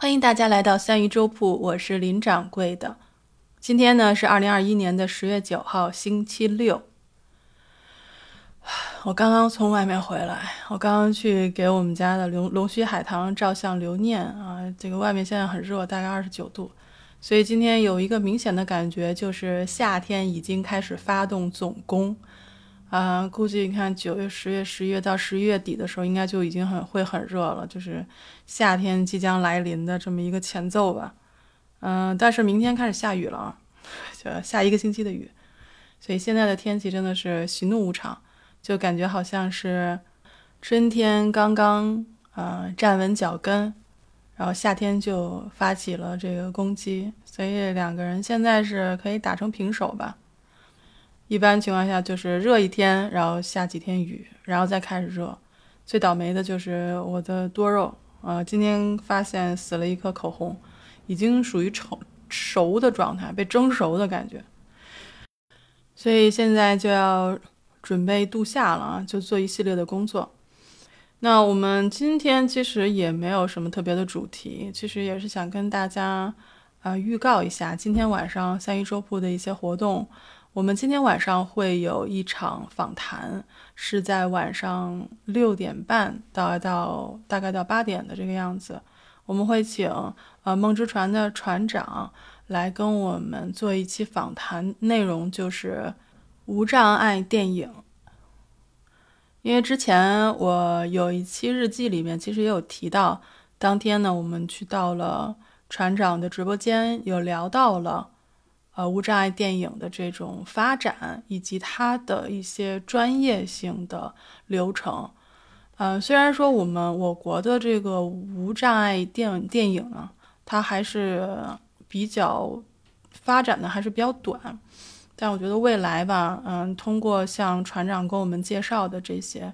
欢迎大家来到三鱼粥铺，我是林掌柜的。今天呢是二零二一年的十月九号，星期六。我刚刚从外面回来，我刚刚去给我们家的龙龙须海棠照相留念啊。这个外面现在很热，大概二十九度，所以今天有一个明显的感觉，就是夏天已经开始发动总攻。啊，估计你看九月、十月、十一月到十一月底的时候，应该就已经很会很热了，就是夏天即将来临的这么一个前奏吧。嗯，但是明天开始下雨了啊，就下一个星期的雨，所以现在的天气真的是喜怒无常，就感觉好像是春天刚刚啊站稳脚跟，然后夏天就发起了这个攻击，所以两个人现在是可以打成平手吧。一般情况下就是热一天，然后下几天雨，然后再开始热。最倒霉的就是我的多肉，呃，今天发现死了一颗口红，已经属于成熟的状态，被蒸熟的感觉。所以现在就要准备度夏了啊，就做一系列的工作。那我们今天其实也没有什么特别的主题，其实也是想跟大家啊预告一下今天晚上三一粥铺的一些活动。我们今天晚上会有一场访谈，是在晚上六点半到到大概到八点的这个样子。我们会请呃梦之船的船长来跟我们做一期访谈，内容就是无障碍电影。因为之前我有一期日记里面其实也有提到，当天呢我们去到了船长的直播间，有聊到了。呃，无障碍电影的这种发展以及它的一些专业性的流程，嗯，虽然说我们我国的这个无障碍电电影呢，它还是比较发展的还是比较短，但我觉得未来吧，嗯，通过像船长给我们介绍的这些，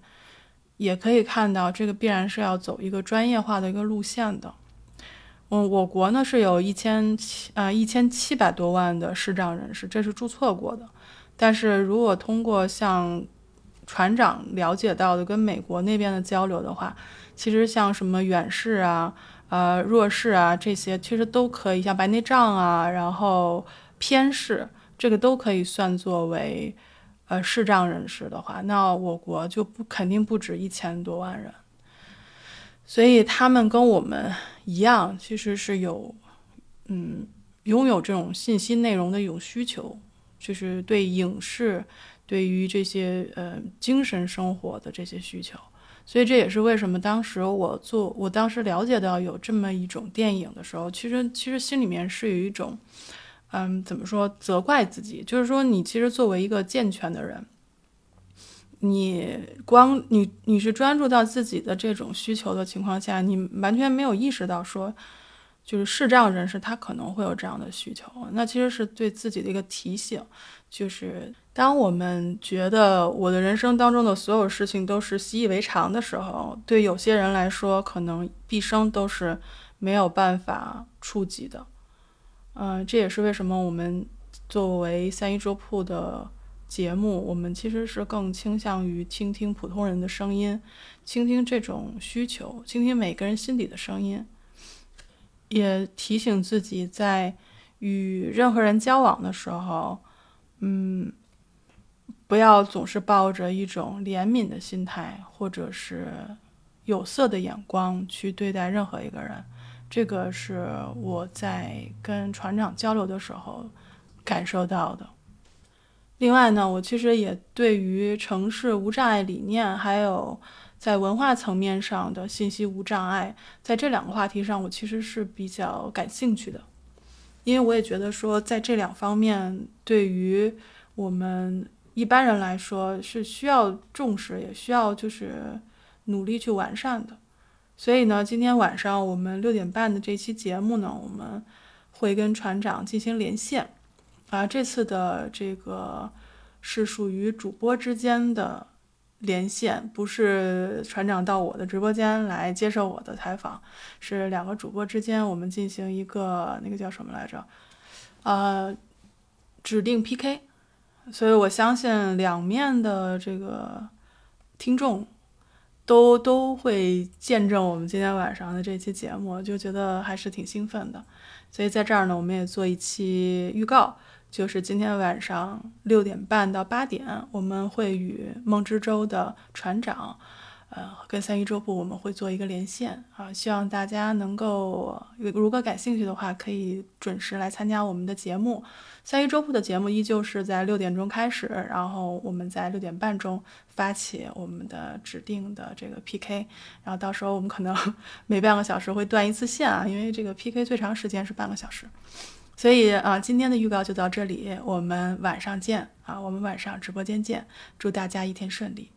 也可以看到这个必然是要走一个专业化的一个路线的。嗯，我国呢是有一千七呃一千七百多万的视障人士，这是注册过的。但是如果通过像船长了解到的跟美国那边的交流的话，其实像什么远视啊、呃弱视啊这些，其实都可以，像白内障啊，然后偏视，这个都可以算作为呃视障人士的话，那我国就不肯定不止一千多万人。所以他们跟我们一样，其实是有，嗯，拥有这种信息内容的一种需求，就是对影视，对于这些呃精神生活的这些需求。所以这也是为什么当时我做，我当时了解到有这么一种电影的时候，其实其实心里面是有一种，嗯，怎么说，责怪自己，就是说你其实作为一个健全的人。你光你你是专注到自己的这种需求的情况下，你完全没有意识到说，就是视障人士他可能会有这样的需求。那其实是对自己的一个提醒，就是当我们觉得我的人生当中的所有事情都是习以为常的时候，对有些人来说，可能毕生都是没有办法触及的。嗯，这也是为什么我们作为三一粥铺的。节目我们其实是更倾向于倾听普通人的声音，倾听这种需求，倾听每个人心底的声音，也提醒自己在与任何人交往的时候，嗯，不要总是抱着一种怜悯的心态或者是有色的眼光去对待任何一个人。这个是我在跟船长交流的时候感受到的。另外呢，我其实也对于城市无障碍理念，还有在文化层面上的信息无障碍，在这两个话题上，我其实是比较感兴趣的，因为我也觉得说，在这两方面，对于我们一般人来说是需要重视，也需要就是努力去完善的。所以呢，今天晚上我们六点半的这期节目呢，我们会跟船长进行连线。啊，这次的这个是属于主播之间的连线，不是船长到我的直播间来接受我的采访，是两个主播之间我们进行一个那个叫什么来着？呃，指定 PK。所以我相信两面的这个听众都都会见证我们今天晚上的这期节目，就觉得还是挺兴奋的。所以在这儿呢，我们也做一期预告，就是今天晚上六点半到八点，我们会与梦之舟的船长。呃，跟三一周部我们会做一个连线啊，希望大家能够如果感兴趣的话，可以准时来参加我们的节目。三一周部的节目依旧是在六点钟开始，然后我们在六点半钟发起我们的指定的这个 PK，然后到时候我们可能 每半个小时会断一次线啊，因为这个 PK 最长时间是半个小时。所以啊，今天的预告就到这里，我们晚上见啊，我们晚上直播间见，祝大家一天顺利。